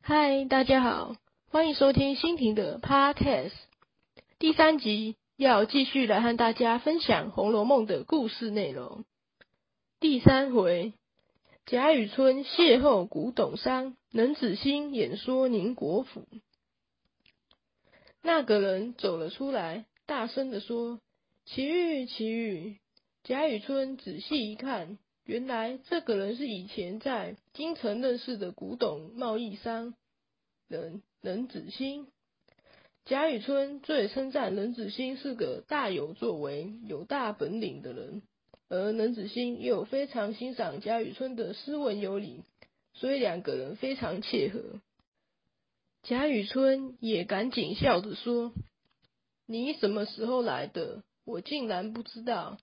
嗨，大家好，欢迎收听新婷的 Podcast 第三集，要继续来和大家分享《红楼梦》的故事内容。第三回，贾雨村邂逅古董商，冷子兴演说宁国府。那个人走了出来，大声的说：“奇遇，奇遇！”贾雨村仔细一看，原来这个人是以前在京城认识的古董贸易商人冷子兴。贾雨村最称赞冷子兴是个大有作为、有大本领的人，而冷子兴又非常欣赏贾雨村的斯文有礼，所以两个人非常契合。贾雨村也赶紧笑着说：“你什么时候来的？我竟然不知道。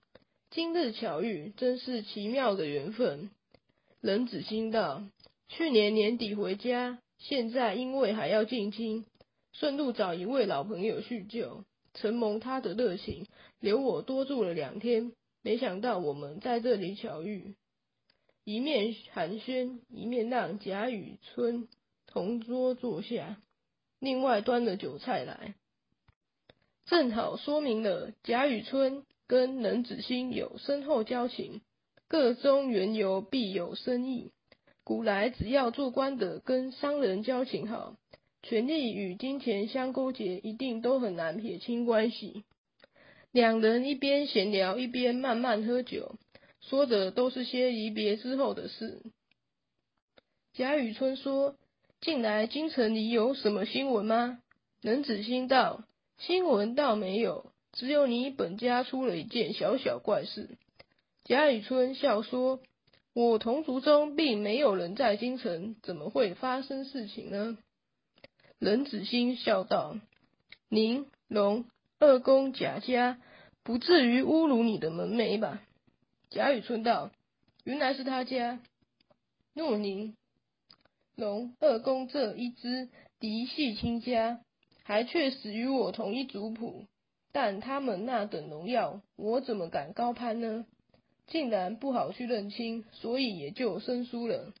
今日巧遇，真是奇妙的缘分。”冷子兴道：“去年年底回家，现在因为还要进京，顺路找一位老朋友叙旧，承蒙他的热情，留我多住了两天。没想到我们在这里巧遇，一面寒暄，一面让贾雨村。”同桌坐下，另外端了酒菜来，正好说明了贾雨村跟冷子兴有深厚交情，个中缘由必有深意。古来只要做官的跟商人交情好，权力与金钱相勾结，一定都很难撇清关系。两人一边闲聊，一边慢慢喝酒，说的都是些离别之后的事。贾雨村说。近来京城里有什么新闻吗？冷子兴道：“新闻倒没有，只有你本家出了一件小小怪事。”贾雨村笑说：“我同族中并没有人在京城，怎么会发生事情呢？”冷子兴笑道：“宁荣二公贾家不至于侮辱你的门楣吧？”贾雨村道：“原来是他家。”诺宁。龙二公这一支嫡系亲家，还确实与我同一族谱，但他们那等荣耀，我怎么敢高攀呢？竟然不好去认亲，所以也就生疏了。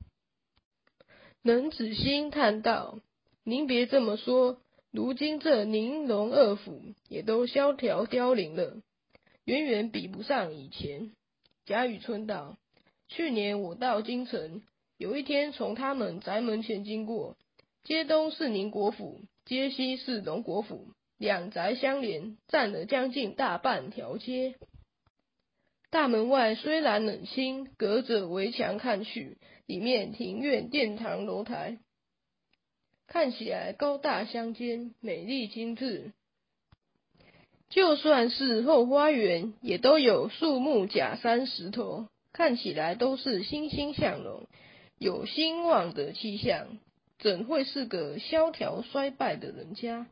冷子兴叹道：“您别这么说，如今这宁荣二府也都萧条凋零了，远远比不上以前。”贾雨村道：“去年我到京城。”有一天，从他们宅门前经过，街东是宁国府，街西是荣国府，两宅相连，占了将近大半条街。大门外虽然冷清，隔着围墙看去，里面庭院、殿堂、楼台，看起来高大相间，美丽精致。就算是后花园，也都有树木、假山、石头，看起来都是欣欣向荣。有兴旺的气象，怎会是个萧条衰败的人家？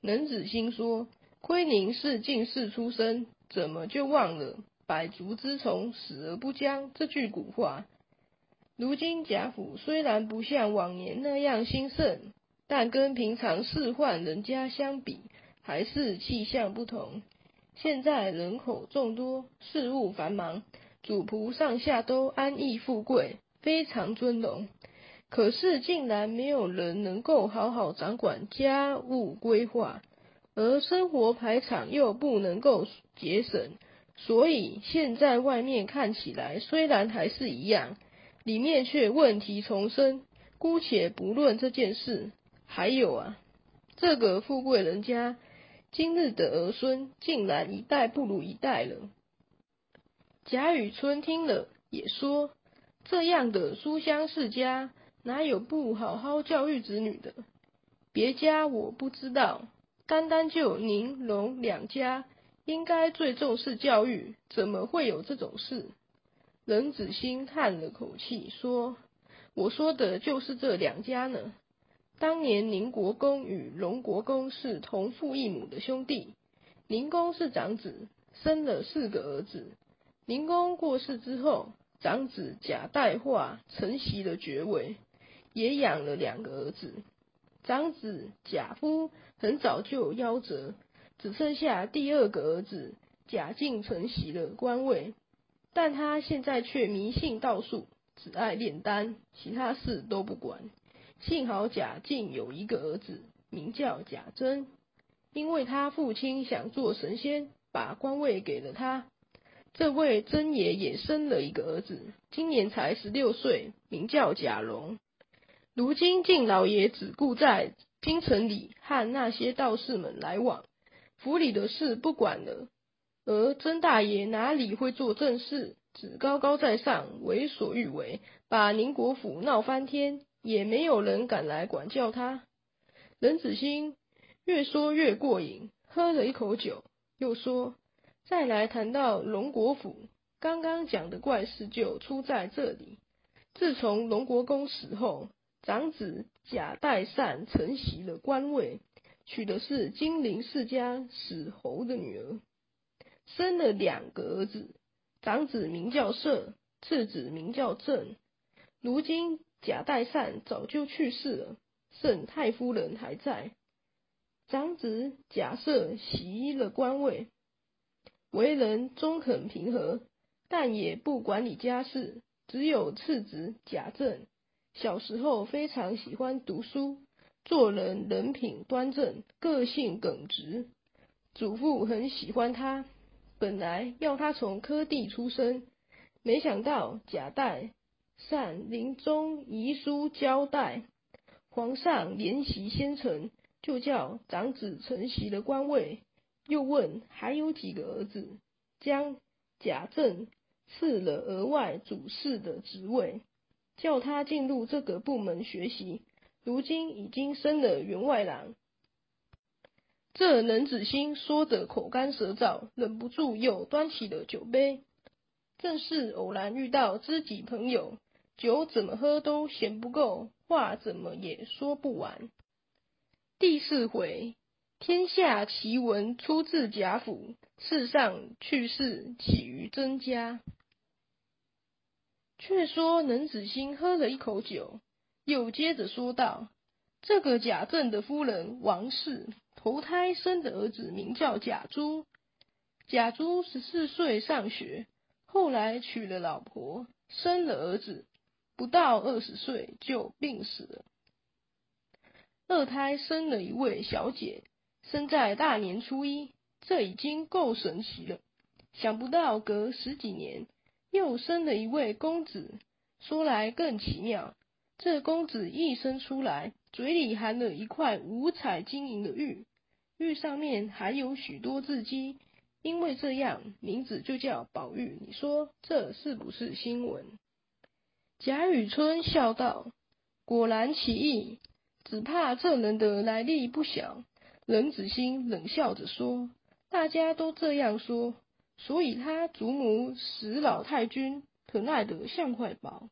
冷子兴说：“亏您是进士出身，怎么就忘了‘百足之虫，死而不僵’这句古话？如今贾府虽然不像往年那样兴盛，但跟平常仕宦人家相比，还是气象不同。现在人口众多，事务繁忙，主仆上下都安逸富贵。”非常尊荣，可是竟然没有人能够好好掌管家务规划，而生活排场又不能够节省，所以现在外面看起来虽然还是一样，里面却问题丛生。姑且不论这件事，还有啊，这个富贵人家今日的儿孙竟然一代不如一代了。贾雨村听了也说。这样的书香世家，哪有不好好教育子女的？别家我不知道，单单就宁荣两家，应该最重视教育，怎么会有这种事？冷子兴叹了口气说：“我说的就是这两家呢。当年宁国公与荣国公是同父异母的兄弟，宁公是长子，生了四个儿子。宁公过世之后。”长子贾代化承袭了爵位，也养了两个儿子。长子贾夫很早就夭折，只剩下第二个儿子贾敬承袭了官位，但他现在却迷信道术，只爱炼丹，其他事都不管。幸好贾敬有一个儿子，名叫贾珍，因为他父亲想做神仙，把官位给了他。这位真爷也生了一个儿子，今年才十六岁，名叫贾蓉。如今敬老爷只顾在京城里和那些道士们来往，府里的事不管了。而曾大爷哪里会做正事，只高高在上，为所欲为，把宁国府闹翻天，也没有人敢来管教他。任子兴越说越过瘾，喝了一口酒，又说。再来谈到龙国府，刚刚讲的怪事就出在这里。自从龙国公死后，长子贾代善承袭了官位，娶的是金陵世家史侯的女儿，生了两个儿子，长子名叫赦，次子名叫正。如今贾代善早就去世了，盛太夫人还在，长子贾赦袭了官位。为人中肯平和，但也不管理家事。只有次子贾政，小时候非常喜欢读书，做人人品端正，个性耿直。祖父很喜欢他，本来要他从科第出身，没想到贾代善临终遗书交代，皇上怜惜先臣，就叫长子承袭了官位。又问还有几个儿子，将贾政赐了额外主事的职位，叫他进入这个部门学习。如今已经升了员外郎。这冷子兴说得口干舌燥，忍不住又端起了酒杯。正是偶然遇到知己朋友，酒怎么喝都嫌不够，话怎么也说不完。第四回。天下奇闻出自贾府，世上趣事起于曾家。却说冷子兴喝了一口酒，又接着说道：“这个贾政的夫人王氏投胎生的儿子名叫贾珠。贾珠十四岁上学，后来娶了老婆，生了儿子，不到二十岁就病死了。二胎生了一位小姐。”生在大年初一，这已经够神奇了。想不到隔十几年，又生了一位公子。说来更奇妙，这公子一生出来，嘴里含了一块五彩晶莹的玉，玉上面还有许多字迹。因为这样，名字就叫宝玉。你说这是不是新闻？贾雨村笑道：“果然奇异，只怕这人的来历不小。”冷子兴冷笑着说：“大家都这样说，所以他祖母史老太君疼爱的像块宝。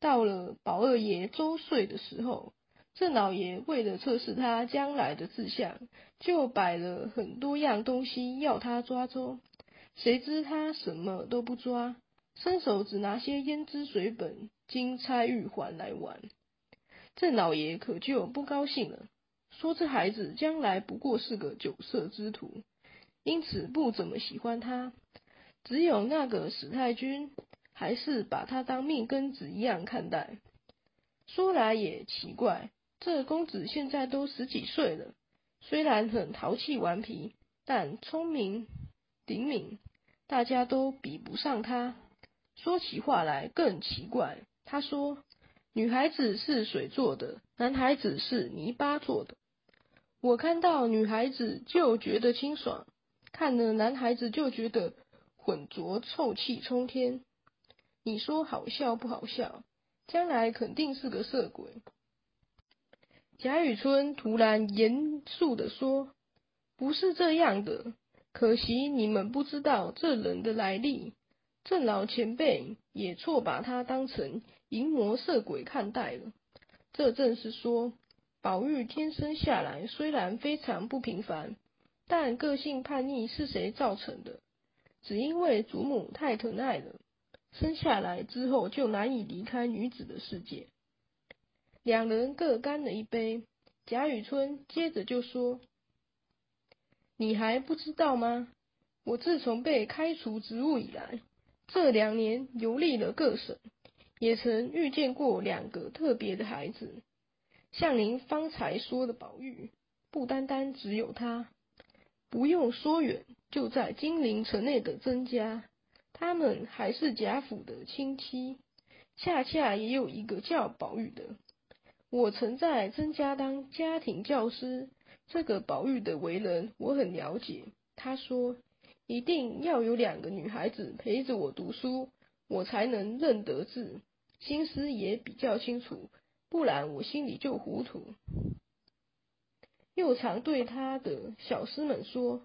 到了宝二爷周岁的时候，郑老爷为了测试他将来的志向，就摆了很多样东西要他抓周。谁知他什么都不抓，伸手只拿些胭脂水本、金钗玉环来玩。郑老爷可就不高兴了。”说这孩子将来不过是个酒色之徒，因此不怎么喜欢他。只有那个史太君，还是把他当命根子一样看待。说来也奇怪，这公子现在都十几岁了，虽然很淘气顽皮，但聪明灵敏，大家都比不上他。说起话来更奇怪，他说：“女孩子是水做的，男孩子是泥巴做的。”我看到女孩子就觉得清爽，看了男孩子就觉得浑浊臭气冲天。你说好笑不好笑？将来肯定是个色鬼。贾雨村突然严肃地说：“不是这样的，可惜你们不知道这人的来历。郑老前辈也错把他当成淫魔色鬼看待了。这正是说。”宝玉天生下来虽然非常不平凡，但个性叛逆是谁造成的？只因为祖母太疼爱了，生下来之后就难以离开女子的世界。两人各干了一杯，贾雨村接着就说：“你还不知道吗？我自从被开除职务以来，这两年游历了各省，也曾遇见过两个特别的孩子。像您方才说的宝玉，不单单只有他，不用说远，就在金陵城内的曾家，他们还是贾府的亲戚，恰恰也有一个叫宝玉的。我曾在曾家当家庭教师，这个宝玉的为人我很了解。他说。一定要有两个女孩子陪着我读书，我才能认得字，心思也比较清楚，不然我心里就糊涂。又常对他的小厮们说：“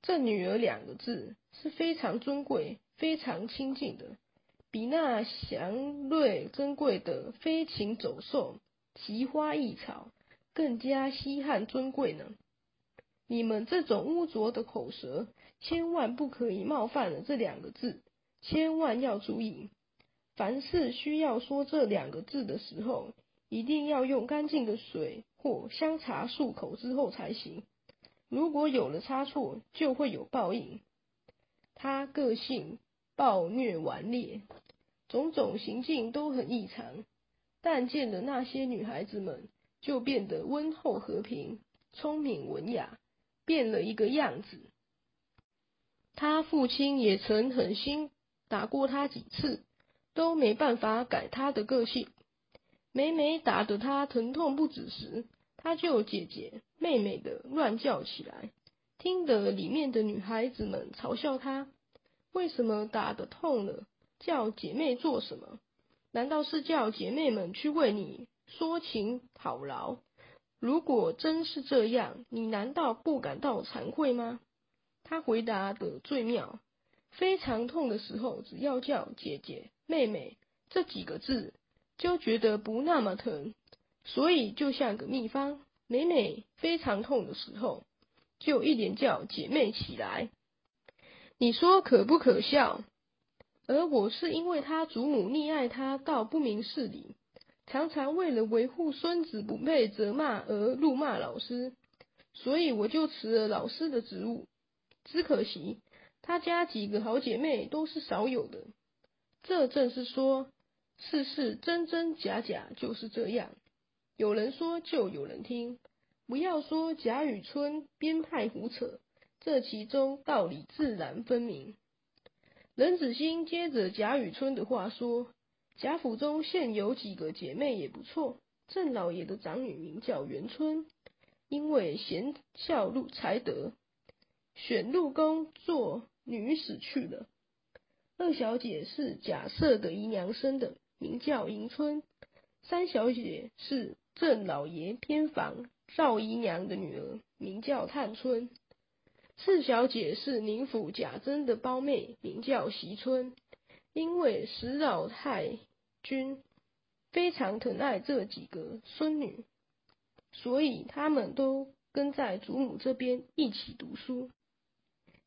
这女儿两个字是非常尊贵、非常亲近的，比那祥瑞珍贵的飞禽走兽、奇花异草更加稀罕尊贵呢。你们这种污浊的口舌。”千万不可以冒犯了这两个字，千万要注意，凡是需要说这两个字的时候，一定要用干净的水或香茶漱口之后才行。如果有了差错，就会有报应。他个性暴虐顽劣，种种行径都很异常，但见了那些女孩子们，就变得温厚和平、聪明文雅，变了一个样子。他父亲也曾狠心打过他几次，都没办法改他的个性。每每打得他疼痛不止时，他就姐姐妹妹的乱叫起来，听得里面的女孩子们嘲笑他：为什么打得痛了叫姐妹做什么？难道是叫姐妹们去为你说情讨饶？如果真是这样，你难道不感到惭愧吗？他回答的最妙，非常痛的时候，只要叫姐姐、妹妹这几个字，就觉得不那么疼。所以就像个秘方，每每非常痛的时候，就一连叫姐妹起来。你说可不可笑？而我是因为他祖母溺爱他到不明事理，常常为了维护孙子不被责骂而怒骂老师，所以我就辞了老师的职务。只可惜，他家几个好姐妹都是少有的。这正是说，事事真真假假就是这样。有人说，就有人听。不要说贾雨村编派胡扯，这其中道理自然分明。任子兴接着贾雨村的话说：“贾府中现有几个姐妹也不错。郑老爷的长女名叫元春，因为贤孝入才德。”选入宫做女史去了。二小姐是贾赦的姨娘生的，名叫迎春。三小姐是郑老爷偏房赵姨娘的女儿，名叫探春。四小姐是宁府贾珍的胞妹，名叫袭春。因为石老太君非常疼爱这几个孙女，所以他们都跟在祖母这边一起读书。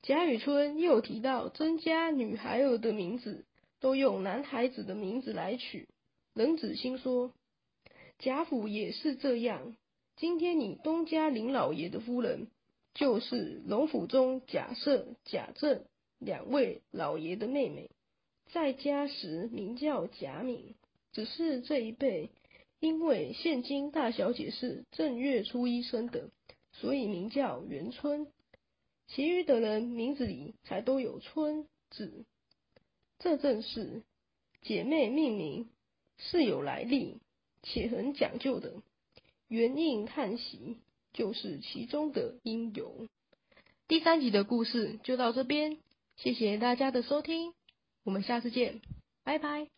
贾雨村又提到曾家女孩儿的名字都用男孩子的名字来取。冷子兴说：“贾府也是这样。今天你东家林老爷的夫人，就是龙府中贾赦、贾政两位老爷的妹妹，在家时名叫贾敏。只是这一辈，因为现今大小姐是正月初一生的，所以名叫元春。”其余的人名字里才都有“春”字，这正是姐妹命名是有来历且很讲究的。原印叹息就是其中的因由。第三集的故事就到这边，谢谢大家的收听，我们下次见，拜拜。